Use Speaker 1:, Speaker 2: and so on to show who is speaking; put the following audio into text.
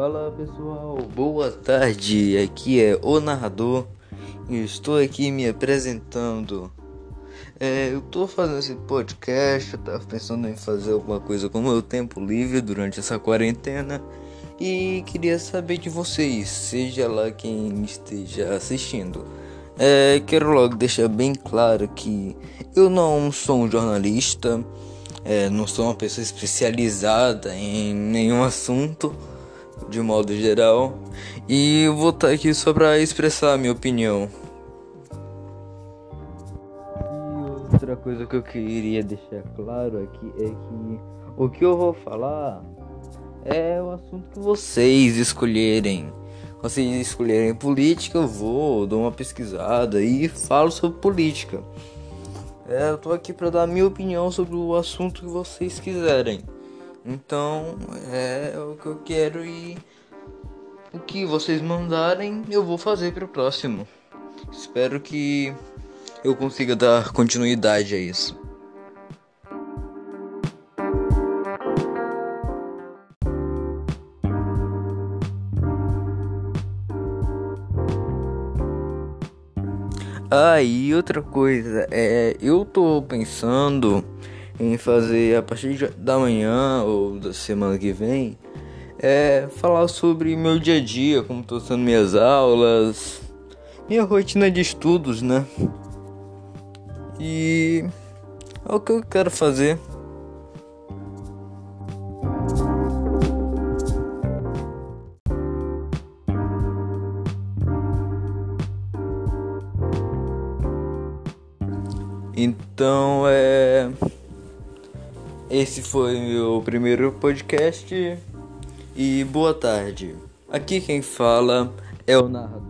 Speaker 1: Fala pessoal, boa tarde. Aqui é o narrador e estou aqui me apresentando. É, eu tô fazendo esse podcast, eu tava pensando em fazer alguma coisa com o meu tempo livre durante essa quarentena e queria saber de vocês, seja lá quem esteja assistindo. É, quero logo deixar bem claro que eu não sou um jornalista, é, não sou uma pessoa especializada em nenhum assunto de modo geral e vou estar aqui só para expressar a minha opinião. Outra coisa que eu queria deixar claro aqui é que o que eu vou falar é o assunto que vocês escolherem vocês escolherem política, eu vou, dou uma pesquisada e falo sobre política. É, eu tô aqui para dar minha opinião sobre o assunto que vocês quiserem. Então, é o que eu quero e o que vocês mandarem, eu vou fazer para o próximo. Espero que eu consiga dar continuidade a isso. Ah, e outra coisa, é, eu tô pensando em fazer a partir da manhã ou da semana que vem, é falar sobre meu dia a dia, como tô sendo minhas aulas, minha rotina de estudos, né? E é o que eu quero fazer. Então é. Esse foi meu primeiro podcast e boa tarde. Aqui quem fala é o narrador.